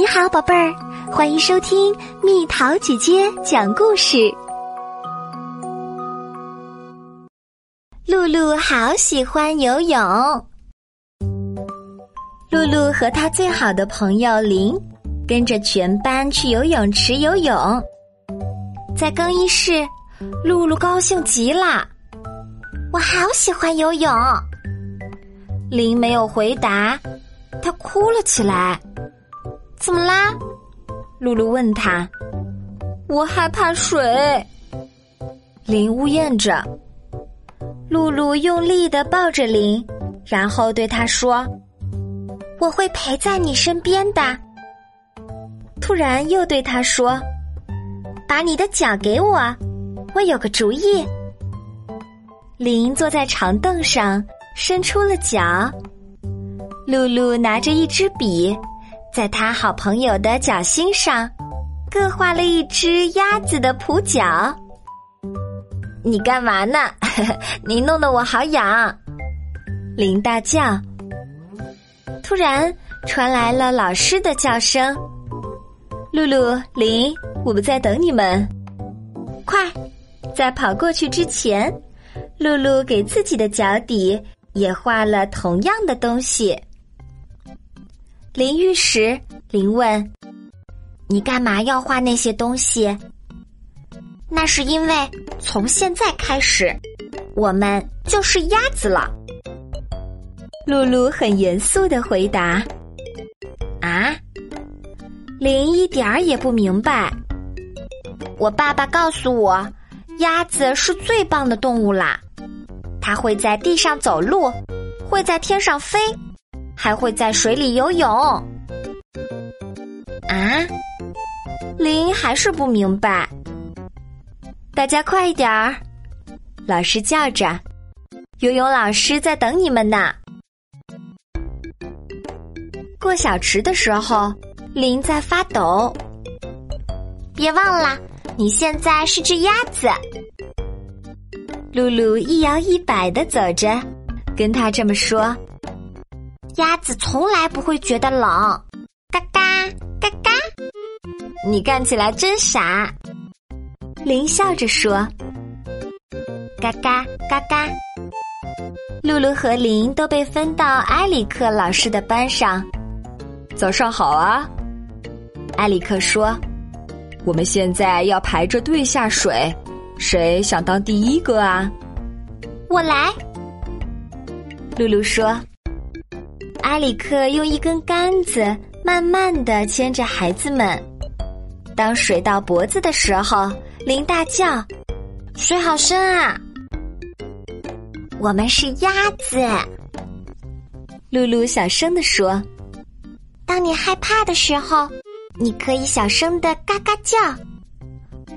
你好，宝贝儿，欢迎收听蜜桃姐姐讲故事。露露好喜欢游泳。露露和她最好的朋友林跟着全班去游泳池游泳，在更衣室，露露高兴极了。我好喜欢游泳。林没有回答，他哭了起来。怎么啦？露露问他。我害怕水。林呜咽着。露露用力的抱着林，然后对他说：“我会陪在你身边的。”突然又对他说：“把你的脚给我，我有个主意。”林坐在长凳上，伸出了脚。露露拿着一支笔。在他好朋友的脚心上，各画了一只鸭子的蹼脚。你干嘛呢？你弄得我好痒！林大叫。突然传来了老师的叫声：“露露，林，我们在等你们！”快，在跑过去之前，露露给自己的脚底也画了同样的东西。淋浴时，林问：“你干嘛要画那些东西？”那是因为从现在开始，我们就是鸭子了。露露很严肃的回答：“啊？”林一点儿也不明白。我爸爸告诉我，鸭子是最棒的动物啦，它会在地上走路，会在天上飞。还会在水里游泳啊！林还是不明白。大家快一点儿！老师叫着，游泳老师在等你们呢。过小池的时候，林在发抖。别忘了，你现在是只鸭子。露露一摇一摆的走着，跟他这么说。鸭子从来不会觉得冷，嘎嘎嘎嘎。你干起来真傻，林笑着说。嘎嘎嘎嘎。露露和林都被分到埃里克老师的班上。早上好啊，埃里克说。我们现在要排着队下水，谁想当第一个啊？我来。露露说。埃里克用一根杆子慢慢的牵着孩子们。当水到脖子的时候，林大叫：“水好深啊！”我们是鸭子，露露小声的说：“当你害怕的时候，你可以小声的嘎嘎叫，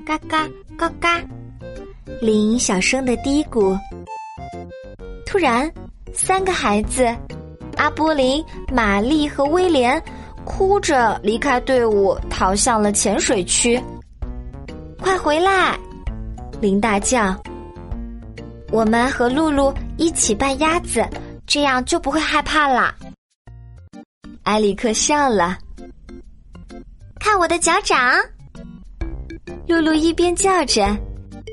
嘎嘎嘎嘎。”林小声的嘀咕。突然，三个孩子。阿波林、玛丽和威廉哭着离开队伍，逃向了浅水区。快回来！林大叫：“我们和露露一起扮鸭子，这样就不会害怕啦。”埃里克笑了，看我的脚掌。露露一边叫着，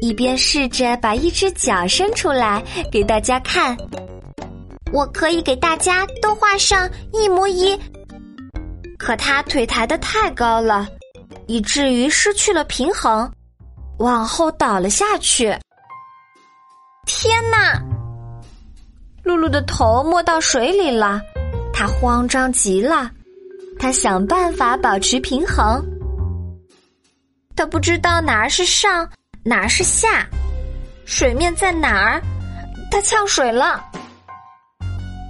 一边试着把一只脚伸出来给大家看。我可以给大家都画上一模一，可他腿抬得太高了，以至于失去了平衡，往后倒了下去。天哪！露露的头没到水里了，她慌张极了，她想办法保持平衡，她不知道哪儿是上，哪儿是下，水面在哪儿，她呛水了。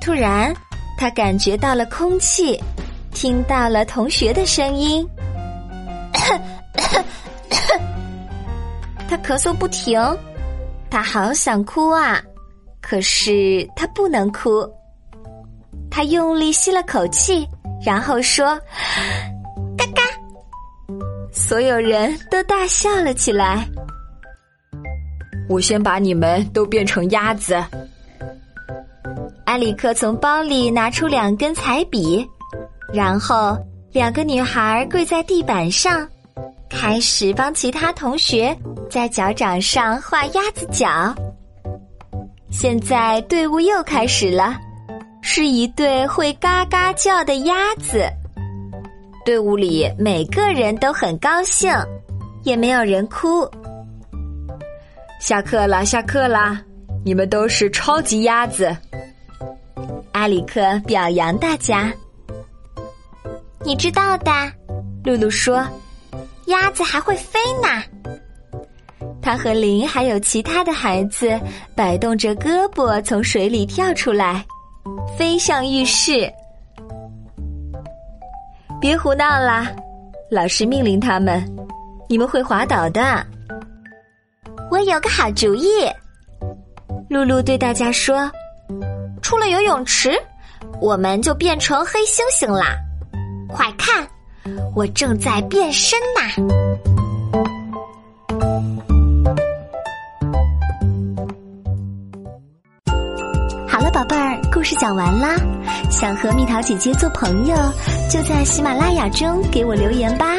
突然，他感觉到了空气，听到了同学的声音。他咳嗽不停，他好想哭啊，可是他不能哭。他用力吸了口气，然后说：“嘎嘎！”所有人都大笑了起来。我先把你们都变成鸭子。埃里克从包里拿出两根彩笔，然后两个女孩跪在地板上，开始帮其他同学在脚掌上画鸭子脚。现在队伍又开始了，是一对会嘎嘎叫的鸭子。队伍里每个人都很高兴，也没有人哭。下课了，下课啦！你们都是超级鸭子。阿里克表扬大家。你知道的，露露说：“鸭子还会飞呢。”他和林还有其他的孩子摆动着胳膊从水里跳出来，飞向浴室。别胡闹啦！老师命令他们：“你们会滑倒的。”我有个好主意，露露对大家说：“出了游泳池，我们就变成黑猩猩啦！快看，我正在变身呐！”好了，宝贝儿，故事讲完啦。想和蜜桃姐姐做朋友，就在喜马拉雅中给我留言吧。